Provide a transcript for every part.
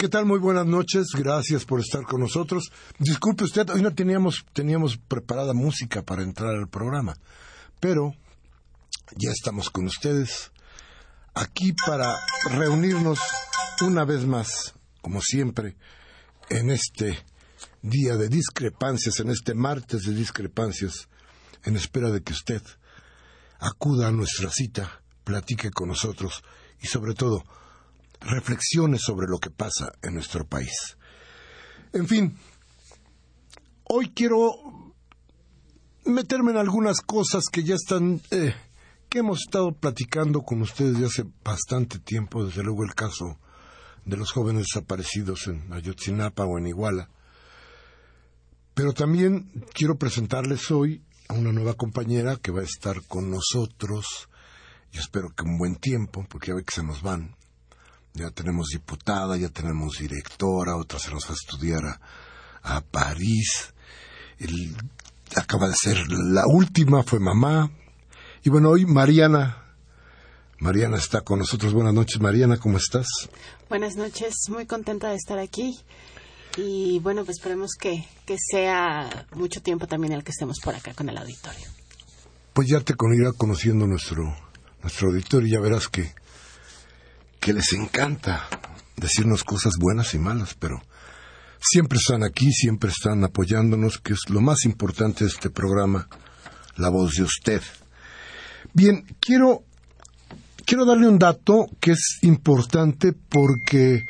¿Qué tal? Muy buenas noches. Gracias por estar con nosotros. Disculpe usted, hoy no teníamos, teníamos preparada música para entrar al programa, pero ya estamos con ustedes aquí para reunirnos una vez más, como siempre, en este día de discrepancias, en este martes de discrepancias, en espera de que usted acuda a nuestra cita, platique con nosotros y sobre todo reflexiones sobre lo que pasa en nuestro país. En fin, hoy quiero meterme en algunas cosas que ya están, eh, que hemos estado platicando con ustedes de hace bastante tiempo, desde luego el caso de los jóvenes desaparecidos en Ayotzinapa o en Iguala. Pero también quiero presentarles hoy a una nueva compañera que va a estar con nosotros, y espero que un buen tiempo, porque ya ve que se nos van, ya tenemos diputada, ya tenemos directora, otra se nos va a estudiar a, París. acaba de ser la última, fue mamá. Y bueno, hoy Mariana, Mariana está con nosotros. Buenas noches, Mariana, ¿cómo estás? Buenas noches, muy contenta de estar aquí. Y bueno, pues esperemos que, que sea mucho tiempo también el que estemos por acá con el auditorio. Pues ya te irá conociendo nuestro, nuestro auditorio y ya verás que que les encanta decirnos cosas buenas y malas, pero siempre están aquí, siempre están apoyándonos, que es lo más importante de este programa, la voz de usted. Bien, quiero, quiero darle un dato que es importante porque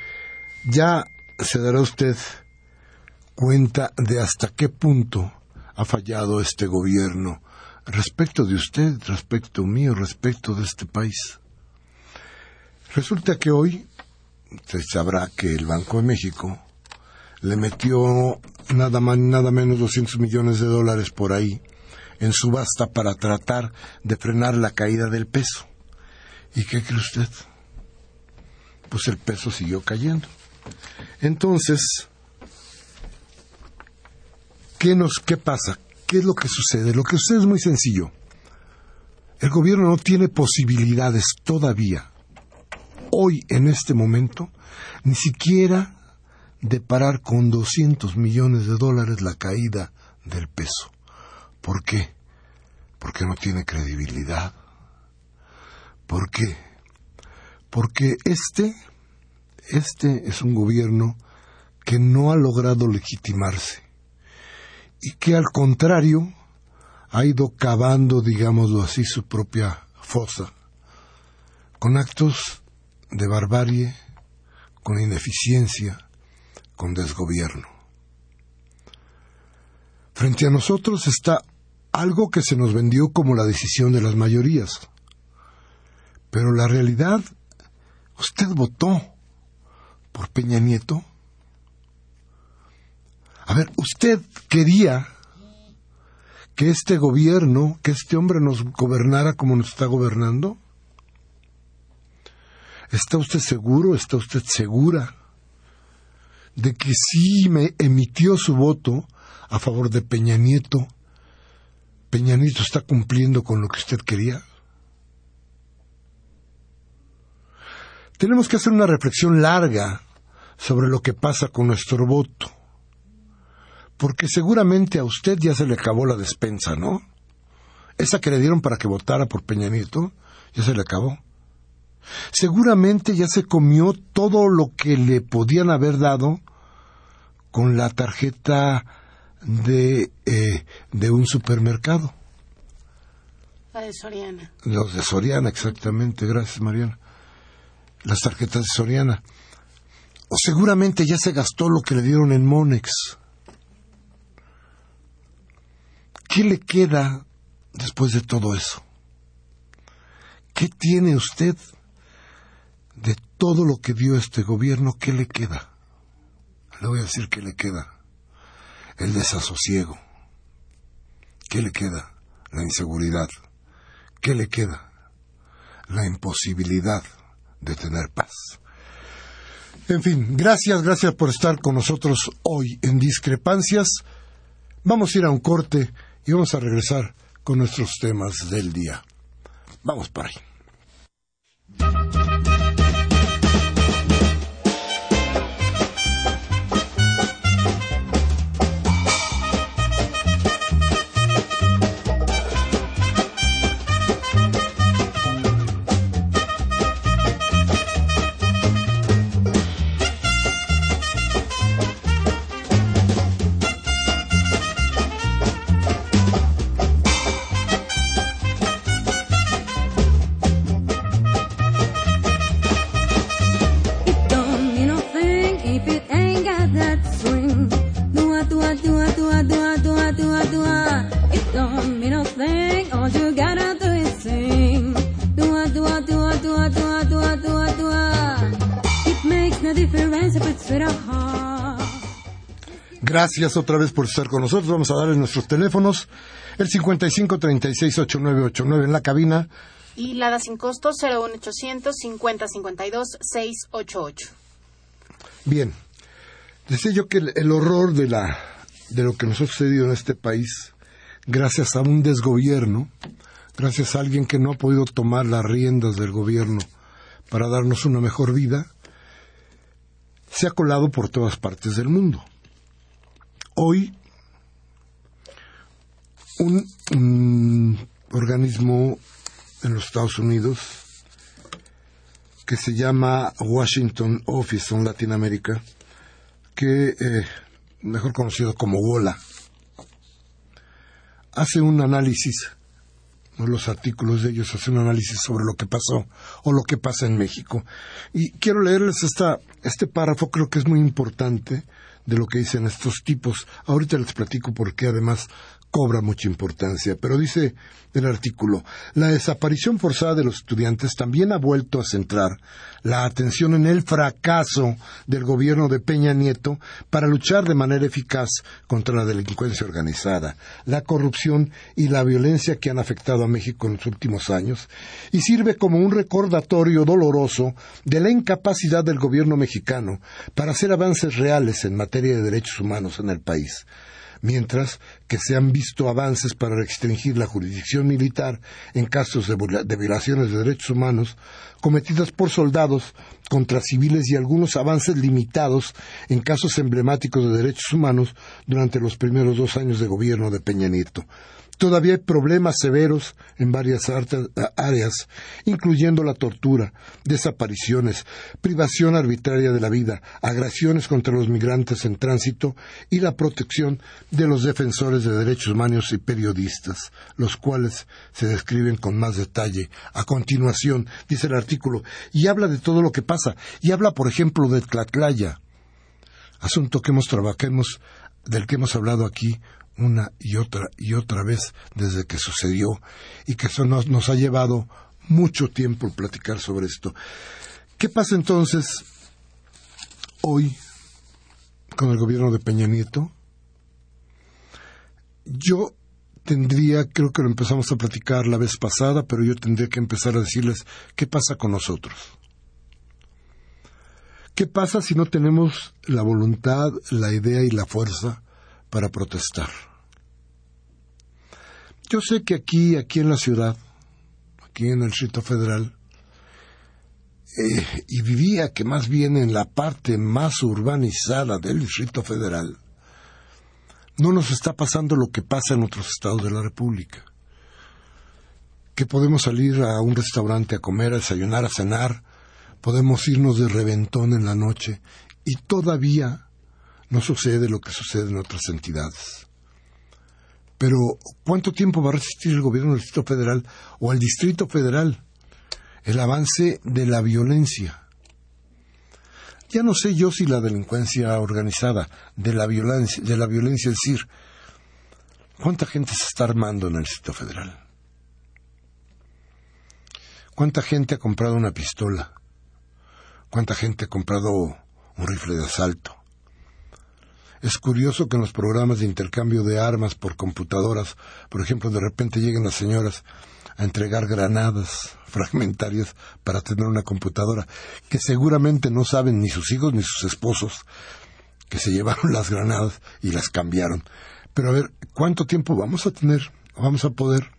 ya se dará usted cuenta de hasta qué punto ha fallado este gobierno respecto de usted, respecto mío, respecto de este país. Resulta que hoy se sabrá que el Banco de México le metió nada más nada menos 200 millones de dólares por ahí en subasta para tratar de frenar la caída del peso. ¿Y qué cree usted? Pues el peso siguió cayendo. Entonces, ¿qué nos qué pasa? ¿Qué es lo que sucede? Lo que sucede es muy sencillo. El gobierno no tiene posibilidades todavía hoy, en este momento, ni siquiera de parar con 200 millones de dólares la caída del peso. ¿Por qué? Porque no tiene credibilidad. ¿Por qué? Porque este, este es un gobierno que no ha logrado legitimarse y que al contrario ha ido cavando, digámoslo así, su propia fosa con actos de barbarie, con ineficiencia, con desgobierno. Frente a nosotros está algo que se nos vendió como la decisión de las mayorías. Pero la realidad, usted votó por Peña Nieto. A ver, usted quería que este gobierno, que este hombre nos gobernara como nos está gobernando. ¿Está usted seguro, está usted segura de que sí me emitió su voto a favor de Peña Nieto? ¿Peña Nieto está cumpliendo con lo que usted quería? Tenemos que hacer una reflexión larga sobre lo que pasa con nuestro voto. Porque seguramente a usted ya se le acabó la despensa, ¿no? Esa que le dieron para que votara por Peña Nieto, ya se le acabó. Seguramente ya se comió todo lo que le podían haber dado con la tarjeta de, eh, de un supermercado. La de Soriana. Los de Soriana, exactamente. Gracias, Mariana. Las tarjetas de Soriana. O seguramente ya se gastó lo que le dieron en Monex. ¿qué le queda después de todo eso? ¿Qué tiene usted de todo lo que dio este gobierno? ¿Qué le queda? Le voy a decir qué le queda. El desasosiego. ¿Qué le queda? La inseguridad. ¿Qué le queda? La imposibilidad de tener paz. En fin, gracias, gracias por estar con nosotros hoy en Discrepancias. Vamos a ir a un corte y vamos a regresar con nuestros temas del día. Vamos para ahí. Gracias otra vez por estar con nosotros. Vamos a darles nuestros teléfonos. El 55368989 en la cabina. Y la da sin costo 01800 5052 688. Bien. Decía yo que el, el, horror de, la, de lo que nos ha sucedido en este país, gracias a un desgobierno, gracias a alguien que no ha podido tomar las riendas del gobierno para darnos una mejor vida, se ha colado por todas partes del mundo. Hoy, un, un, organismo en los Estados Unidos que se llama Washington Office on Latin America, que eh, mejor conocido como WOLA, hace un análisis, los artículos de ellos hacen un análisis sobre lo que pasó o lo que pasa en México. Y quiero leerles esta, este párrafo, creo que es muy importante de lo que dicen estos tipos. Ahorita les platico porque además cobra mucha importancia, pero dice el artículo, la desaparición forzada de los estudiantes también ha vuelto a centrar la atención en el fracaso del gobierno de Peña Nieto para luchar de manera eficaz contra la delincuencia organizada, la corrupción y la violencia que han afectado a México en los últimos años, y sirve como un recordatorio doloroso de la incapacidad del gobierno mexicano para hacer avances reales en materia de derechos humanos en el país mientras que se han visto avances para restringir la jurisdicción militar en casos de, violaciones de derechos humanos cometidas por soldados contra civiles y algunos avances limitados en casos emblemáticos de derechos humanos durante los primeros dos años de gobierno de Peña Nieto. Todavía hay problemas severos en varias áreas, incluyendo la tortura, desapariciones, privación arbitraria de la vida, agresiones contra los migrantes en tránsito y la protección de los defensores de derechos humanos y periodistas, los cuales se describen con más detalle. A continuación, dice el artículo, y habla de todo lo que pasa, y habla, por ejemplo, de Tlatlaya, asunto que hemos trabajado, del que hemos hablado aquí una y otra y otra vez desde que sucedió y que eso nos, nos ha llevado mucho tiempo platicar sobre esto. ¿Qué pasa entonces hoy con el gobierno de Peña Nieto? Yo tendría, creo que lo empezamos a platicar la vez pasada, pero yo tendría que empezar a decirles qué pasa con nosotros. ¿Qué pasa si no tenemos la voluntad, la idea y la fuerza para protestar? Yo sé que aquí, aquí en la ciudad, aquí en el Distrito Federal, eh, y vivía que más bien en la parte más urbanizada del Distrito Federal, no nos está pasando lo que pasa en otros estados de la República. Que podemos salir a un restaurante a comer, a desayunar, a cenar, podemos irnos de reventón en la noche y todavía no sucede lo que sucede en otras entidades. Pero, ¿cuánto tiempo va a resistir el gobierno del Distrito Federal o el Distrito Federal el avance de la violencia? Ya no sé yo si la delincuencia organizada, de la violencia, de la violencia, es decir, ¿Cuánta gente se está armando en el Distrito Federal? ¿Cuánta gente ha comprado una pistola? ¿Cuánta gente ha comprado un rifle de asalto? Es curioso que en los programas de intercambio de armas por computadoras, por ejemplo, de repente lleguen las señoras a entregar granadas fragmentarias para tener una computadora, que seguramente no saben ni sus hijos ni sus esposos que se llevaron las granadas y las cambiaron. Pero a ver, ¿cuánto tiempo vamos a tener, vamos a poder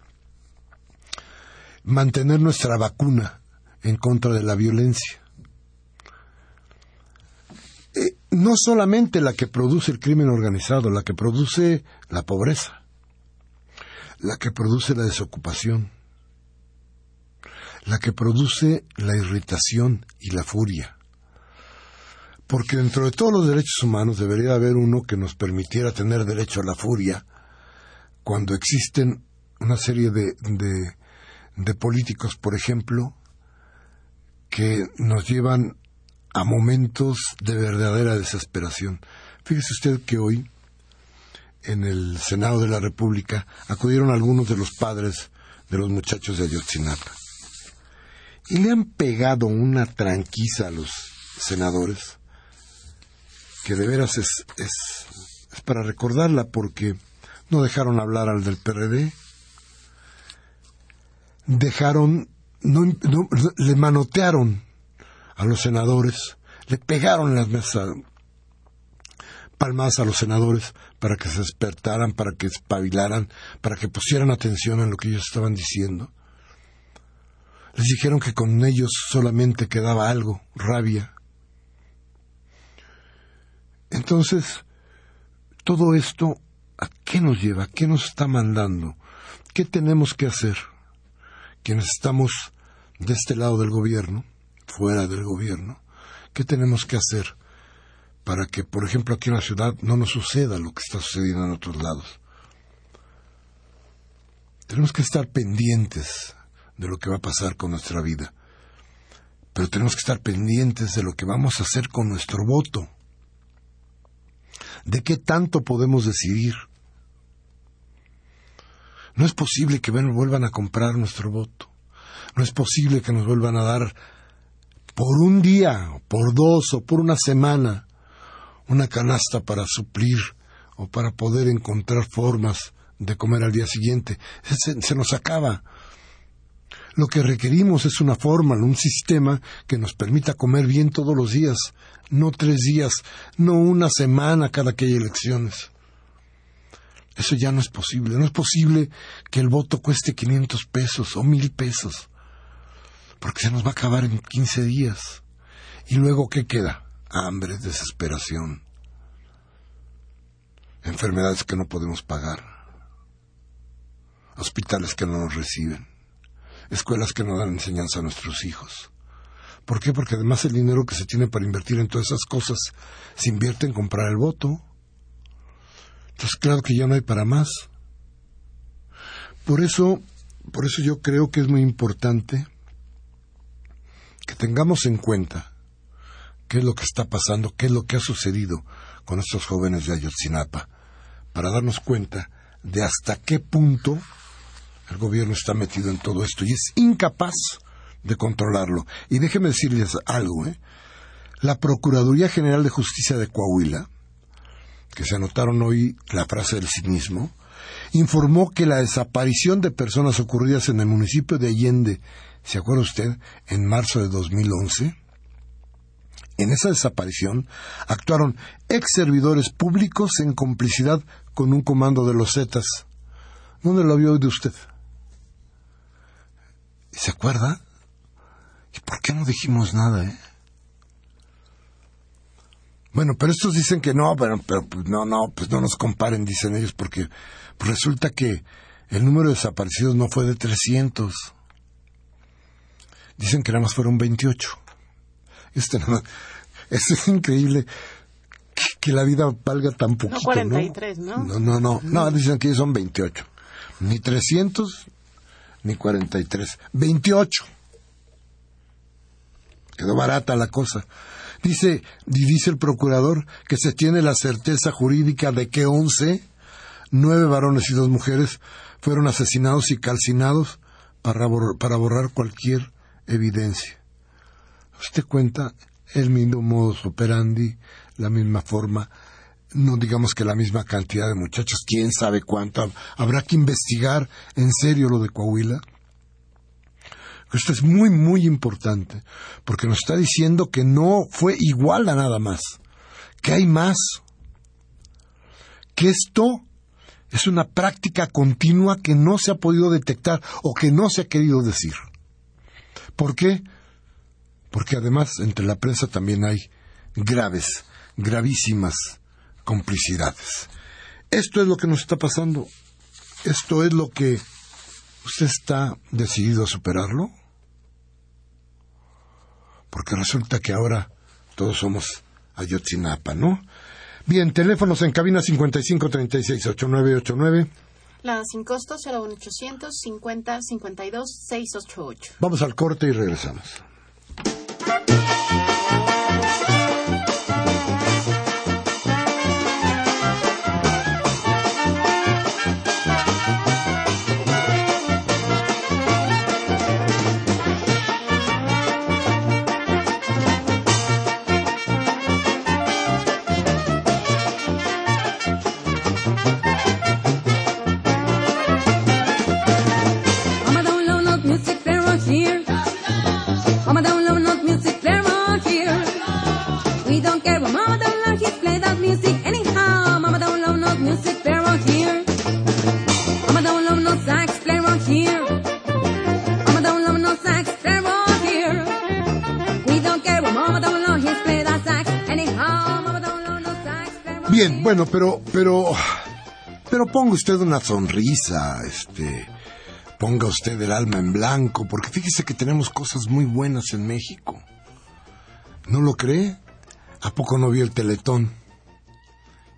mantener nuestra vacuna en contra de la violencia? Eh, no solamente la que produce el crimen organizado, la que produce la pobreza, la que produce la desocupación, la que produce la irritación y la furia. Porque dentro de todos los derechos humanos debería haber uno que nos permitiera tener derecho a la furia cuando existen una serie de, de, de políticos, por ejemplo, que nos llevan a momentos de verdadera desesperación. Fíjese usted que hoy, en el Senado de la República, acudieron algunos de los padres de los muchachos de Ayotzinapa y le han pegado una tranquiza a los senadores que de veras es, es, para recordarla porque no dejaron hablar al del PRD, dejaron, no, le manotearon a los senadores, le pegaron las mesas palmas a los senadores para que se despertaran, para que espabilaran, para que pusieran atención en lo que ellos estaban diciendo. Les dijeron que con ellos solamente quedaba algo, rabia. Entonces, todo esto, ¿a qué nos lleva? ¿A qué nos está mandando? ¿Qué tenemos que hacer? Quienes estamos de este lado del gobierno, fuera del gobierno, ¿qué tenemos que hacer para que, por ejemplo, aquí en la ciudad no nos suceda lo que está sucediendo en otros lados? Tenemos que estar pendientes de lo que va a pasar con nuestra vida. Pero tenemos que estar pendientes de lo que vamos a hacer con nuestro voto. ¿De qué tanto podemos decidir? No es posible que vuelvan a comprar nuestro voto. No es posible que nos vuelvan a dar por un día, por dos o por una semana una canasta para suplir o para poder encontrar formas de comer al día siguiente. Se, nos acaba. Lo que requerimos es una fórmula, un sistema que nos permita comer bien todos los días, no tres días, no una semana cada que hay elecciones. Eso ya no es posible. No es posible que el voto cueste 500 pesos o mil pesos, porque se nos va a acabar en 15 días. ¿Y luego qué queda? Hambre, desesperación, enfermedades que no podemos pagar, hospitales que no nos reciben escuelas que no dan enseñanza a nuestros hijos. ¿Por qué? Porque además el dinero que se tiene para invertir en todas esas cosas se invierte en comprar el voto. Entonces, claro que ya no hay para más. Por eso, por eso yo creo que es muy importante que tengamos en cuenta qué es lo que está pasando, qué es lo que ha sucedido con estos jóvenes de Ayotzinapa, para darnos cuenta de hasta qué punto el gobierno está metido en todo esto y es incapaz de controlarlo. Y déjenme decirles algo, ¿eh? La Procuraduría General de Justicia de Coahuila, que se anotaron hoy la frase del cinismo, informó que la desaparición de personas ocurridas en el municipio de Allende, ¿se acuerda usted?, en marzo de 2011, en esa desaparición actuaron ex servidores públicos en complicidad con un comando de los Zetas. ¿Dónde lo vio de usted? ¿Se acuerda? ¿Y por qué no dijimos nada, eh? Bueno, pero estos dicen que no, pero, pero pues, no, no, pues no nos comparen, dicen ellos, porque resulta que el número de desaparecidos no fue de 300. Dicen que nada más fueron 28. Este, es increíble que, la vida valga tan poquito, no 43, ¿no? No, no, no, no, dicen que son 28. Ni 300 ni 43, 28. Quedó barata la cosa. Dice, dice el procurador que se tiene la certeza jurídica de que 11 nueve varones y dos mujeres fueron asesinados y calcinados para, para borrar cualquier evidencia. Usted cuenta el mismo modus operandi, la misma forma, no digamos que la misma cantidad de muchachos, quién sabe cuánto. Habrá que investigar en serio lo de Coahuila. Esto es muy, muy importante, porque nos está diciendo que no fue igual a nada más, que hay más, que esto es una práctica continua que no se ha podido detectar o que no se ha querido decir. ¿Por qué? Porque además entre la prensa también hay graves, gravísimas complicidades. Esto es lo que nos está pasando. Esto es lo que usted está decidido a superarlo. Porque resulta que ahora todos somos Ayotzinapa, ¿no? Bien, teléfonos en cabina 5536-8989. La sin costo 01800 50 52 688. Vamos al corte y regresamos. Bueno, pero, pero, pero ponga usted una sonrisa, este, ponga usted el alma en blanco, porque fíjese que tenemos cosas muy buenas en México. ¿No lo cree? ¿A poco no vio el teletón?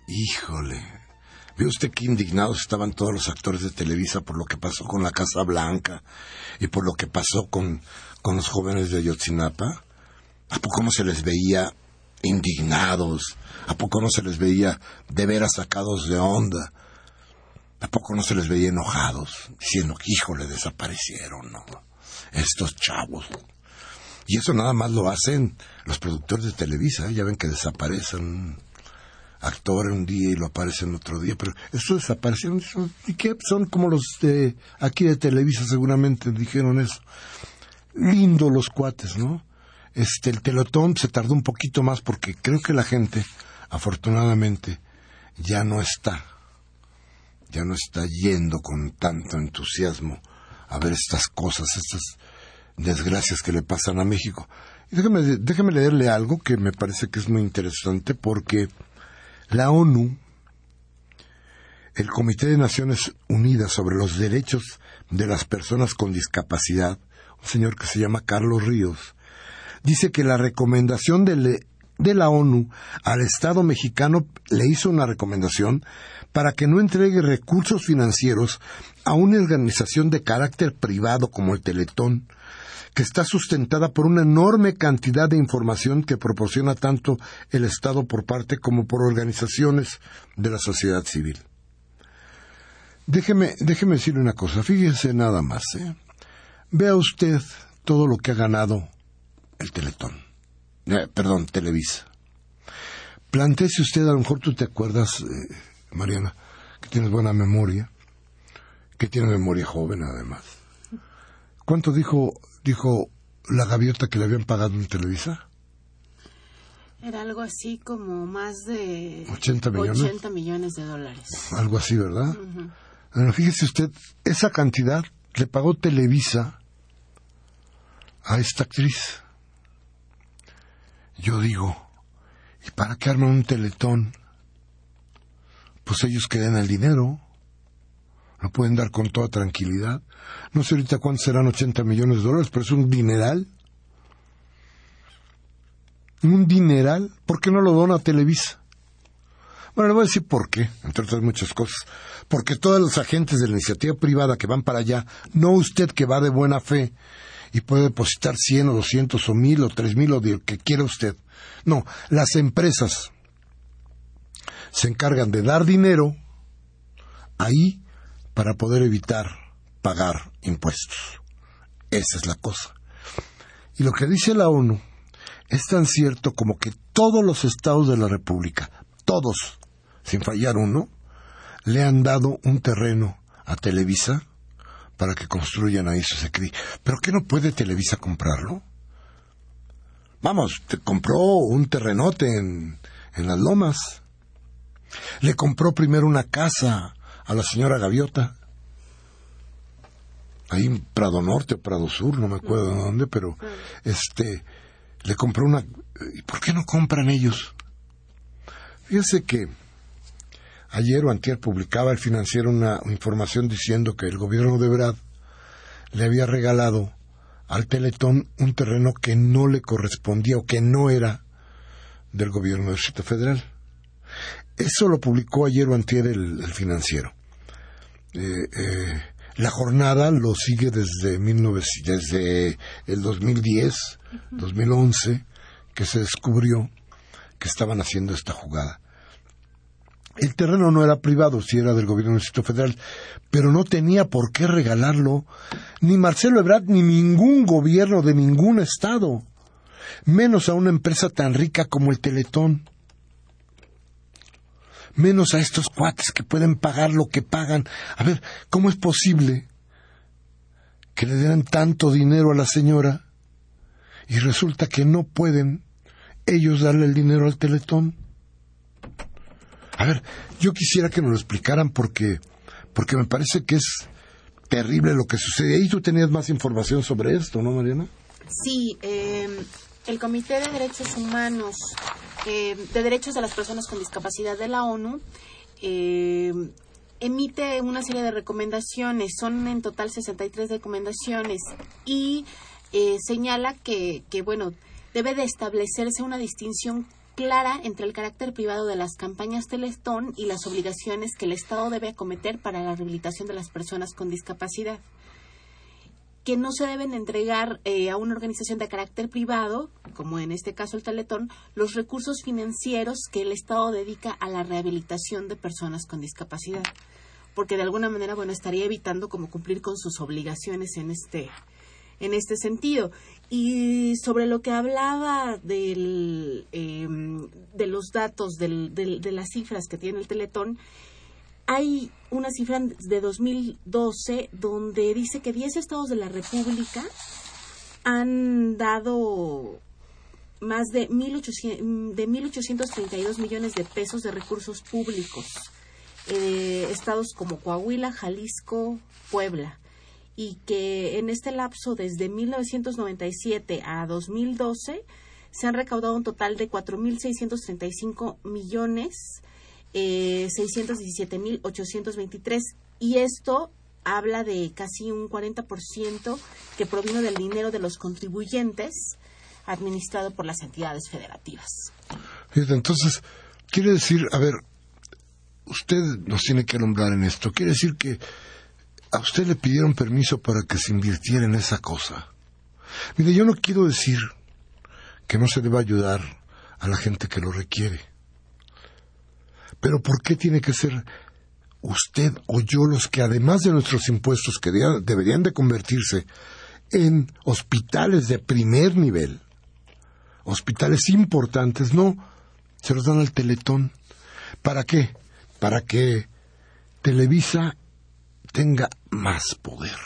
Híjole. ¿Vio usted qué indignados estaban todos los actores de Televisa por lo que pasó con la Casa Blanca y por lo que pasó con, con los jóvenes de Ayotzinapa? ¿A poco no se les veía indignados? ¿A poco no se les veía de veras sacados de onda? ¿A poco no se les veía enojados? Diciendo que, híjole, desaparecieron, ¿no? Estos chavos. Y eso nada más lo hacen los productores de Televisa. ¿eh? Ya ven que desaparecen actor un día y lo aparecen otro día. Pero estos desaparecieron. ¿Y qué? Son como los de aquí de Televisa seguramente dijeron eso. Lindo los cuates, ¿no? Este, el telotón se tardó un poquito más porque creo que la gente afortunadamente ya no está, ya no está yendo con tanto entusiasmo a ver estas cosas, estas desgracias que le pasan a México. Y déjeme, déjeme leerle algo que me parece que es muy interesante porque la ONU, el Comité de Naciones Unidas sobre los Derechos de las Personas con Discapacidad, un señor que se llama Carlos Ríos, dice que la recomendación del de la ONU al Estado mexicano le hizo una recomendación para que no entregue recursos financieros a una organización de carácter privado como el Teletón, que está sustentada por una enorme cantidad de información que proporciona tanto el Estado por parte como por organizaciones de la sociedad civil. Déjeme, déjeme decirle una cosa, fíjese nada más. ¿eh? Vea usted todo lo que ha ganado el Teletón eh, perdón, Televisa. Plantéese usted, a lo mejor tú te acuerdas, eh, Mariana, que tienes buena memoria, que tienes memoria joven además. ¿Cuánto dijo, dijo la gaviota que le habían pagado en Televisa? Era algo así como más de 80 millones, 80 millones de dólares. Algo así, ¿verdad? Bueno, fíjese usted, esa cantidad le pagó Televisa a esta actriz. Yo digo, ¿y para qué arman un teletón? Pues ellos que el dinero. Lo pueden dar con toda tranquilidad. No sé ahorita cuántos serán 80 millones de dólares, pero es un dineral. Un dineral. ¿Por qué no lo dona Televisa? Bueno, le voy a decir por qué, entre otras muchas cosas. Porque todos los agentes de la iniciativa privada que van para allá, no usted que va de buena fe, y puede depositar 100 o 200 o 1000 o 3000 o lo que quiera usted. No, las empresas se encargan de dar dinero ahí para poder evitar pagar impuestos. Esa es la cosa. Y lo que dice la ONU es tan cierto como que todos los estados de la República, todos, sin fallar uno, le han dado un terreno a Televisa para que construyan ahí su secri. ¿Pero qué no puede Televisa comprarlo? Vamos, te compró un terrenote en, en las lomas. Le compró primero una casa a la señora Gaviota. Ahí en Prado Norte o Prado Sur, no me acuerdo de dónde, pero este le compró una ¿Y por qué no compran ellos? Fíjense que ayer o antier publicaba el financiero una información diciendo que el gobierno de Brad le había regalado al Teletón un terreno que no le correspondía o que no era del gobierno del Distrito Federal. Eso lo publicó ayer o antier el, financiero. Eh, eh, la jornada lo sigue desde, desde el 2010, 2011, que se descubrió que estaban haciendo esta jugada. El terreno no era privado, si era del gobierno del Distrito Federal, pero no tenía por qué regalarlo ni Marcelo Ebrard ni ningún gobierno de ningún estado, menos a una empresa tan rica como el Teletón, menos a estos cuates que pueden pagar lo que pagan. A ver, ¿cómo es posible que le den tanto dinero a la señora y resulta que no pueden ellos darle el dinero al Teletón. A ver, yo quisiera que nos lo explicaran porque, porque me parece que es terrible lo que sucede. Ahí tú tenías más información sobre esto, ¿no, Mariana? Sí, em, el Comité de Derechos Humanos, em, de Derechos de las Personas con Discapacidad de la ONU, em, emite una serie de recomendaciones, son en total 63 recomendaciones, y eh, señala que, que, bueno, debe de establecerse una distinción clara entre el carácter privado de las campañas Telestón y las obligaciones que el Estado debe acometer para la rehabilitación de las personas con discapacidad que no se deben entregar eh, a una organización de carácter privado, como en este caso el Teletón, los recursos financieros que el Estado dedica a la rehabilitación de personas con discapacidad, porque de alguna manera, bueno, estaría evitando como cumplir con sus obligaciones en este en este sentido. Y sobre lo que hablaba del, em, de los datos, del, de las cifras que tiene el Teletón, hay una cifra de 2012 donde dice que 10 estados de la República han dado más de 1.800, de 1.832 millones de pesos de recursos públicos. Eh, estados como Coahuila, Jalisco, Puebla y que en este lapso desde 1997 a 2012 se han recaudado un total de 4.635 millones eh, 617.823 y esto habla de casi un 40% que provino del dinero de los contribuyentes administrado por las entidades federativas. Entonces, quiere decir, a ver, usted nos tiene que nombrar en esto, quiere decir que a usted le pidieron permiso para que se invirtiera en esa cosa. Mire, yo no quiero decir que no se deba ayudar a la gente que lo requiere. Pero ¿por qué tiene que ser usted o yo los que además de nuestros impuestos que deberían de convertirse en hospitales de primer nivel, hospitales importantes, no, se los dan al teletón. ¿Para qué? Para que Televisa tenga más poder.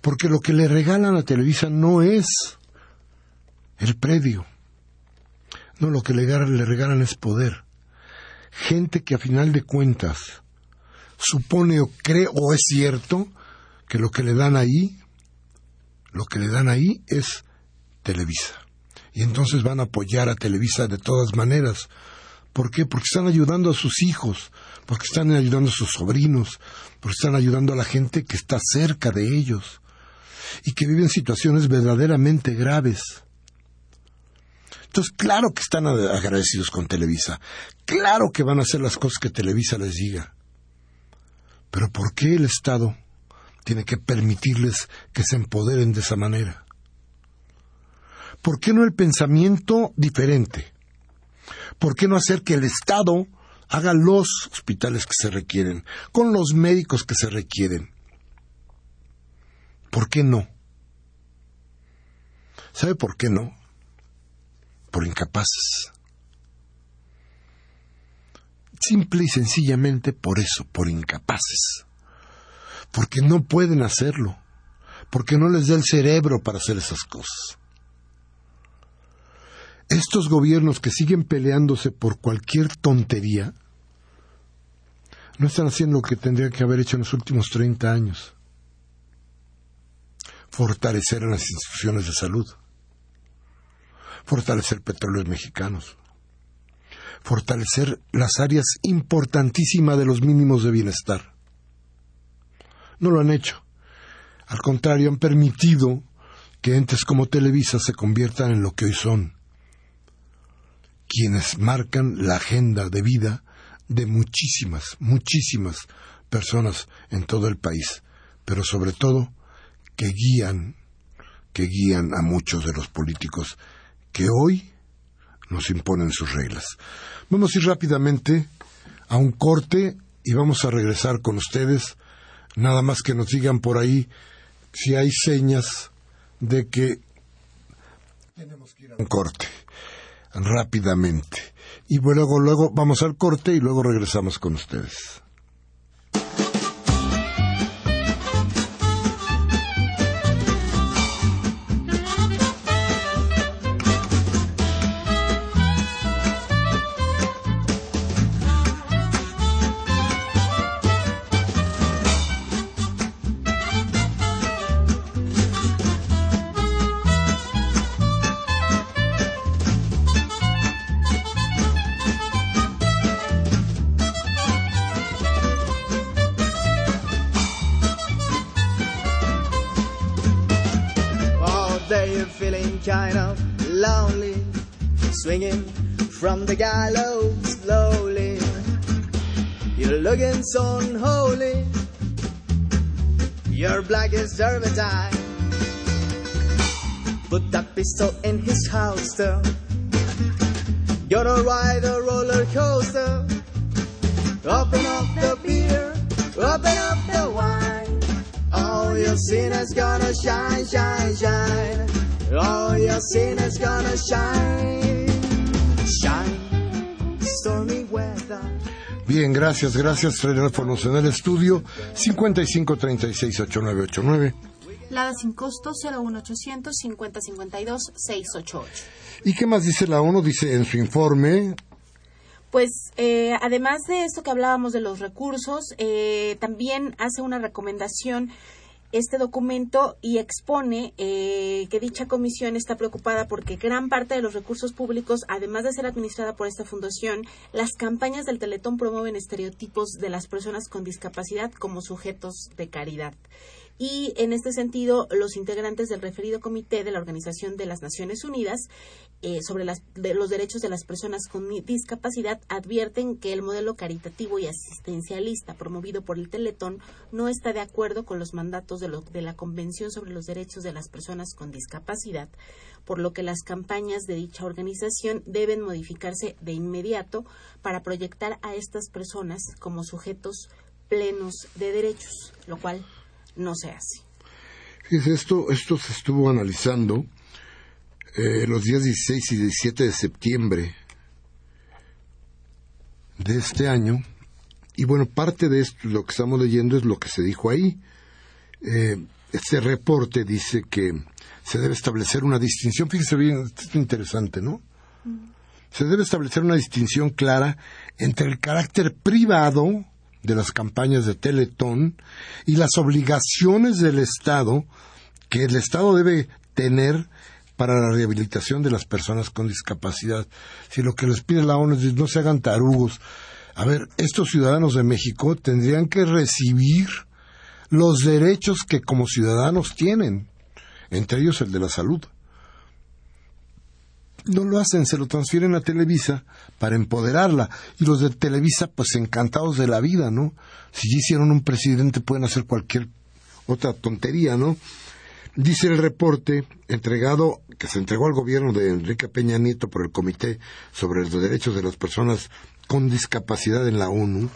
Porque lo que le regalan a Televisa no es el predio. No, lo que le, le regalan es poder. Gente que a final de cuentas supone o cree o es cierto que lo que le dan ahí, lo que le dan ahí es Televisa. Y entonces van a apoyar a Televisa de todas maneras. ¿Por qué? Porque están ayudando a sus hijos, porque están ayudando a sus sobrinos, porque están ayudando a la gente que está cerca de ellos y que viven situaciones verdaderamente graves. Entonces, claro que están agradecidos con Televisa, claro que van a hacer las cosas que Televisa les diga. Pero ¿por qué el Estado tiene que permitirles que se empoderen de esa manera? ¿Por qué no el pensamiento diferente? ¿Por qué no hacer que el Estado haga los hospitales que se requieren, con los médicos que se requieren. ¿Por qué no? ¿Sabe por qué no? Por incapaces. Simple y sencillamente por eso, por incapaces. Porque no pueden hacerlo. Porque no les da el cerebro para hacer esas cosas. Estos gobiernos que siguen peleándose por cualquier tontería, no están haciendo lo que tendrían que haber hecho en los últimos 30 años. Fortalecer a las instituciones de salud. Fortalecer petróleos mexicanos fortalecer las áreas importantísimas de los mínimos de bienestar. No lo han hecho. Al contrario, han permitido que entes como Televisa se conviertan en lo que hoy son, quienes marcan la agenda de vida de muchísimas, muchísimas personas en todo el país, pero sobre todo que guían, que guían a muchos de los políticos que hoy nos imponen sus reglas. Vamos a ir rápidamente a un corte y vamos a regresar con ustedes. Nada más que nos digan por ahí si hay señas de que tenemos que ir a un corte rápidamente. Y luego, luego vamos al corte y luego regresamos con ustedes. From the gallows slowly. You're looking so unholy. You're black as turpentine. Put that pistol in his holster. Gonna ride a roller coaster. Open up the beer, open up the wine. All your sinners gonna shine, shine, shine. All your sinners gonna shine. Bien, gracias, gracias. Teléfonos en el estudio 55368989. Lada sin costo 01800 5052 688. ¿Y qué más dice la ONU? Dice en su informe pues eh, además de esto que hablábamos de los recursos, eh, también hace una recomendación este documento y expone eh, que dicha comisión está preocupada porque gran parte de los recursos públicos, además de ser administrada por esta fundación, las campañas del Teletón promueven estereotipos de las personas con discapacidad como sujetos de caridad. Y en este sentido los integrantes del referido comité de la Organización de las Naciones Unidas eh, sobre los derechos de las personas con discapacidad advierten que el modelo caritativo y asistencialista promovido por el Teletón no está de acuerdo con los mandatos de, de la Convención sobre los Derechos de las Personas con Discapacidad, por lo que las campañas de dicha organización deben modificarse de inmediato para proyectar a estas personas como sujetos plenos de derechos, lo cual no se hace. Esto se estuvo analizando eh, los días 16 y 17 de septiembre de este año. Y bueno, parte de esto, lo que estamos leyendo es lo que se dijo ahí. Eh, este reporte dice que se debe establecer una distinción, fíjese bien, es interesante, ¿no? Se debe establecer una distinción clara entre el carácter privado de las campañas de Teletón y las obligaciones del Estado que el Estado debe tener para la rehabilitación de las personas con discapacidad. Si lo que les pide la ONU es no se hagan tarugos. A ver, estos ciudadanos de México tendrían que recibir los derechos que como ciudadanos tienen, entre ellos el de la salud no lo hacen, se lo transfieren a Televisa para empoderarla. Y los de Televisa, pues encantados de la vida, ¿no? Si hicieron un presidente, pueden hacer cualquier otra tontería, ¿no? Dice el reporte entregado, que se entregó al gobierno de Enrique Peña Nieto por el Comité sobre los Derechos de las Personas con discapacidad en la ONU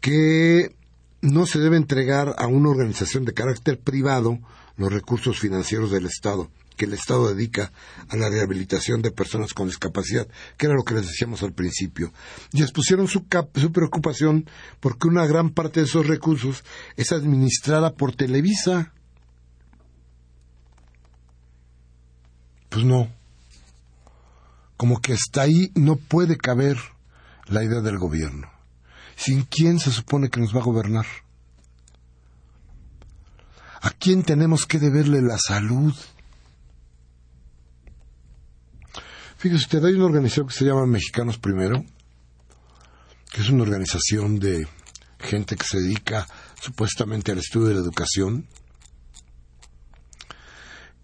que no se debe entregar a una organización de carácter privado los recursos financieros del Estado que el Estado dedica a la rehabilitación de personas con discapacidad, que era lo que les decíamos al principio. Y expusieron su, su preocupación porque una gran parte de esos recursos es administrada por Televisa. Pues no. Como que hasta ahí no puede caber la idea del gobierno. ¿Sin quién se supone que nos va a gobernar? ¿A quién tenemos que deberle la salud? Fíjese usted, hay una organización que se llama Mexicanos Primero, que es una organización de gente que se dedica supuestamente al estudio de la educación,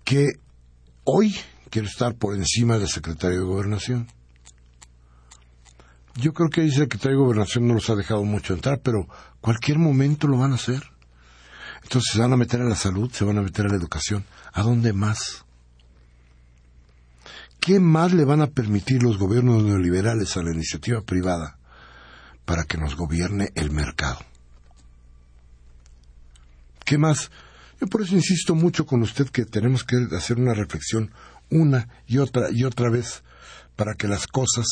que hoy quiere estar por encima del secretario de Gobernación. Yo creo que el secretario de Gobernación no los ha dejado mucho entrar, pero cualquier momento lo van a hacer. Entonces se van a meter a la salud, se van a meter a la educación. ¿A dónde más? ¿Qué más le van a permitir los gobiernos neoliberales a la iniciativa privada para que nos gobierne el mercado? ¿Qué más? Yo por eso insisto mucho con usted que tenemos que hacer una reflexión una y otra y otra vez para que las cosas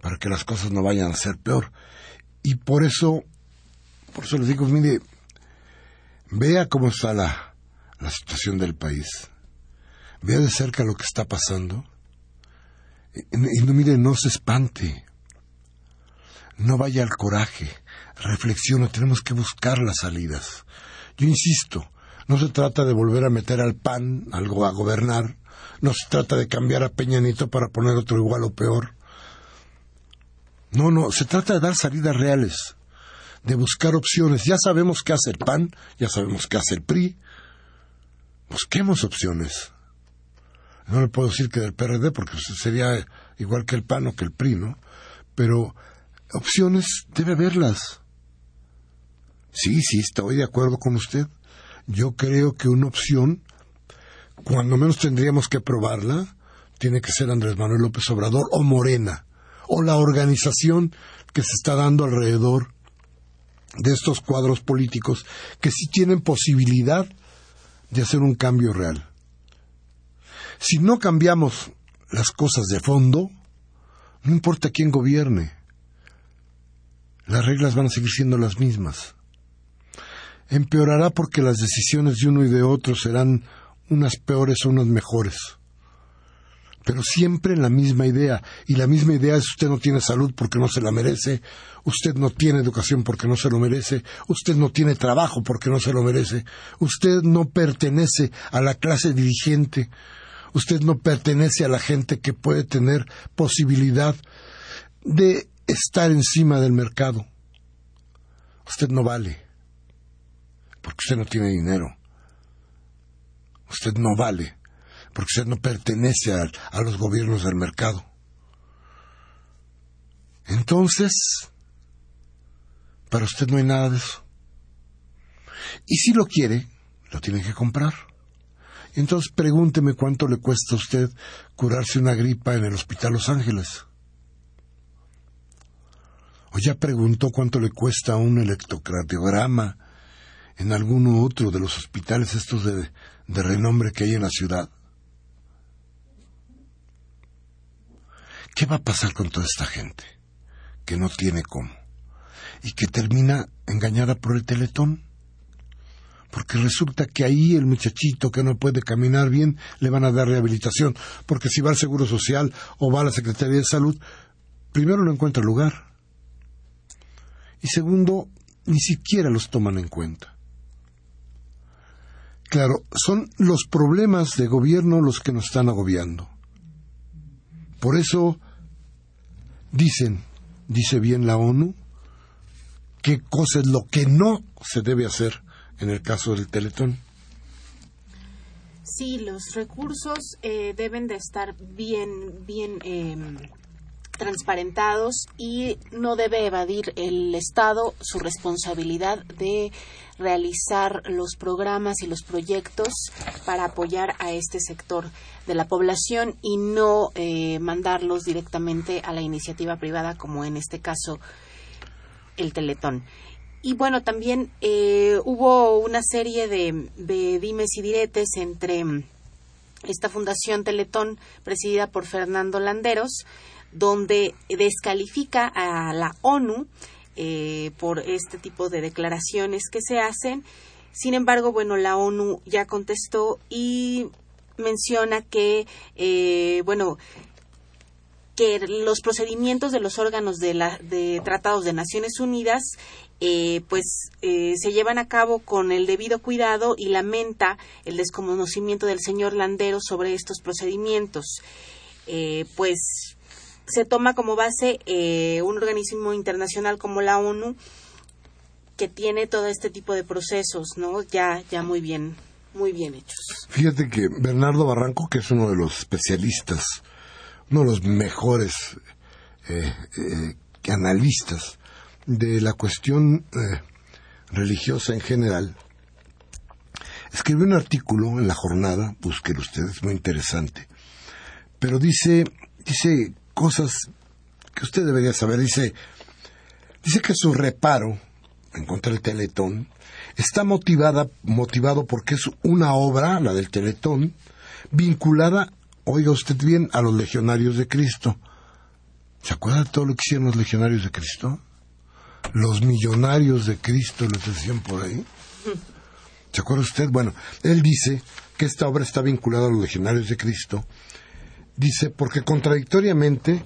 para que las cosas no vayan a ser peor. Y por eso por eso les digo, mire, vea cómo está la, la situación del país. Vea de cerca lo que está pasando. Y no mire, no se espante, no vaya al coraje, reflexiona, tenemos que buscar las salidas. Yo insisto, no se trata de volver a meter al PAN algo a gobernar, no se trata de cambiar a Peña Nieto para poner otro igual o peor. No, no, se trata de dar salidas reales, de buscar opciones. Ya sabemos qué hace el PAN, ya sabemos qué hace el PRI. Busquemos opciones no le puedo decir que del PRD porque sería igual que el PAN o que el PRI, ¿no? Pero opciones debe haberlas. Sí, sí, estoy de acuerdo con usted. Yo creo que una opción, cuando menos tendríamos que probarla, tiene que ser Andrés Manuel López Obrador o Morena, o la organización que se está dando alrededor de estos cuadros políticos que sí tienen posibilidad de hacer un cambio real. Si no cambiamos las cosas de fondo, no importa quién gobierne, las reglas van a seguir siendo las mismas. Empeorará porque las decisiones de uno y de otro serán unas peores o unas mejores. Pero siempre en la misma idea. Y la misma idea es usted no tiene salud porque no se la merece, usted no tiene educación porque no se lo merece, usted no tiene trabajo porque no se lo merece, usted no pertenece a la clase dirigente usted no pertenece a la gente que puede tener posibilidad de estar encima del mercado. Usted no vale, porque usted no tiene dinero. Usted no vale, porque usted no pertenece a, a los gobiernos del mercado. Entonces, para usted no hay nada de eso. Y si lo quiere, lo tiene que comprar. Entonces pregúnteme cuánto le cuesta a usted curarse una gripa en el Hospital Los Ángeles. O ya preguntó cuánto le cuesta un electrocardiograma en alguno otro de los hospitales estos de, de renombre que hay en la ciudad. ¿Qué va a pasar con toda esta gente que no tiene cómo y que termina engañada por el teletón? porque resulta que ahí el muchachito que no puede caminar bien le van a dar rehabilitación, porque si va al Seguro Social o va a la Secretaría de Salud, primero no encuentra lugar. Y segundo, ni siquiera los toman en cuenta. Claro, son los problemas de gobierno los que nos están agobiando. Por eso dicen, dice bien la ONU, qué cosa es lo que no se debe hacer en el caso del Teletón. Sí, los recursos eh, deben de estar bien, bien em, transparentados y no debe evadir el Estado su responsabilidad de realizar los programas y los proyectos para apoyar a este sector de la población y no eh, mandarlos directamente a la iniciativa privada como en este caso el Teletón. Y bueno, también eh, hubo una serie de, de dimes y diretes entre esta Fundación Teletón presidida por Fernando Landeros, donde descalifica a la ONU eh, por este tipo de declaraciones que se hacen. Sin embargo, bueno, la ONU ya contestó y menciona que, eh, bueno, que los procedimientos de los órganos de, la, de tratados de Naciones Unidas eh, pues eh, se llevan a cabo con el debido cuidado y lamenta el desconocimiento del señor Landero sobre estos procedimientos. Eh, pues se toma como base un organismo internacional como la ONU que tiene todo este tipo de procesos, ¿no? Ya, ya muy bien, muy bien hechos. Fíjate que Bernardo Barranco, que es uno de los especialistas, uno de los mejores analistas de la cuestión eh, religiosa en general, escribió un artículo en la jornada, búsquelo ustedes, muy interesante, pero dice, dice cosas que usted debería saber, dice, dice que su reparo en contra del Teletón está motivada, motivado porque es una obra, la del Teletón, vinculada, oiga usted bien, a los legionarios de Cristo. ¿Se acuerda de todo lo que hicieron los legionarios de Cristo? los millonarios de Cristo, les decían por ahí. ¿Se acuerda usted? Bueno, él dice que esta obra está vinculada a los legionarios de Cristo. Dice, porque contradictoriamente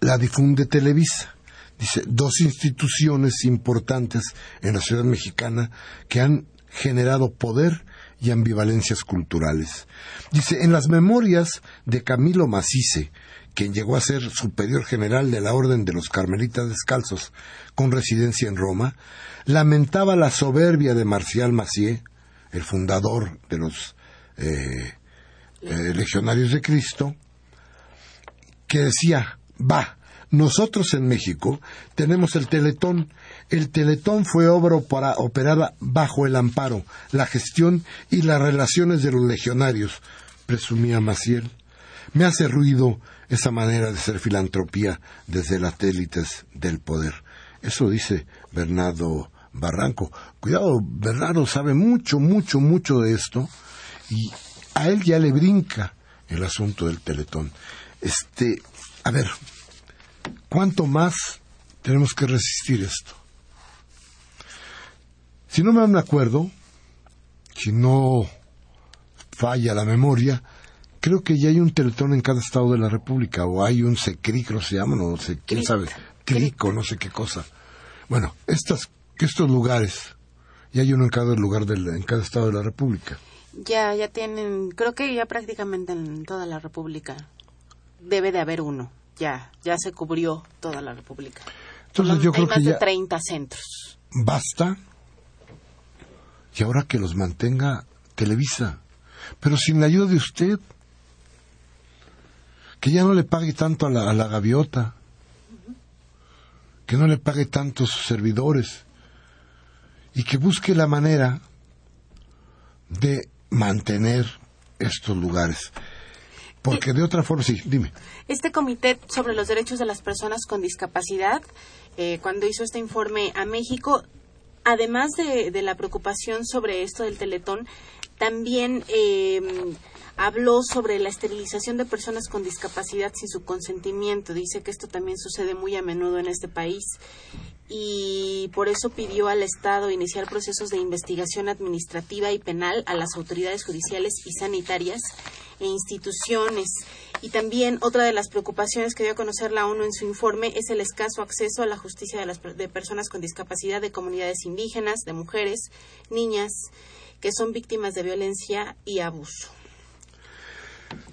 la difunde Televisa. Dice, dos instituciones importantes en la ciudad mexicana que han generado poder y ambivalencias culturales. Dice, en las memorias de Camilo Macice, quien llegó a ser superior general de la Orden de los Carmelitas Descalzos, con residencia en Roma, lamentaba la soberbia de Marcial Macié, el fundador de los eh, eh, Legionarios de Cristo, que decía, va, nosotros en México tenemos el Teletón. El Teletón fue obra operada bajo el amparo, la gestión y las relaciones de los legionarios, presumía Maciel. Me hace ruido esa manera de ser filantropía desde las élites del poder. Eso dice Bernardo Barranco. Cuidado, Bernardo sabe mucho, mucho, mucho de esto y a él ya le brinca el asunto del teletón. Este, a ver, ¿cuánto más tenemos que resistir esto? Si no me acuerdo, si no falla la memoria, creo que ya hay un teletón en cada estado de la República, o hay un secricro, se llama, no sé, quién sabe, crico, no sé qué cosa. Bueno, estas, estos lugares, ya hay uno en cada lugar del, en cada estado de la República. Ya, ya tienen, creo que ya prácticamente en toda la República debe de haber uno. Ya, ya se cubrió toda la República. Entonces yo creo más que de ya 30 centros. basta y ahora que los mantenga Televisa, pero sin la ayuda de usted que ya no le pague tanto a la, gaviota, que no le pague tanto a sus servidores y que busque la manera de mantener estos lugares. Porque de otra forma, sí, dime. Este comité sobre los derechos de las personas con discapacidad, eh, cuando hizo este informe a México, además de, de, la preocupación sobre esto del teletón, también eh, habló sobre la esterilización de personas con discapacidad sin su consentimiento. Dice que esto también sucede muy a menudo en este país y por eso pidió al Estado iniciar procesos de investigación administrativa y penal a las autoridades judiciales y sanitarias e instituciones. Y también otra de las preocupaciones que dio a conocer la ONU en su informe es el escaso acceso a la justicia de, las, de personas con discapacidad de comunidades indígenas, de mujeres, niñas, que son víctimas de violencia y abuso.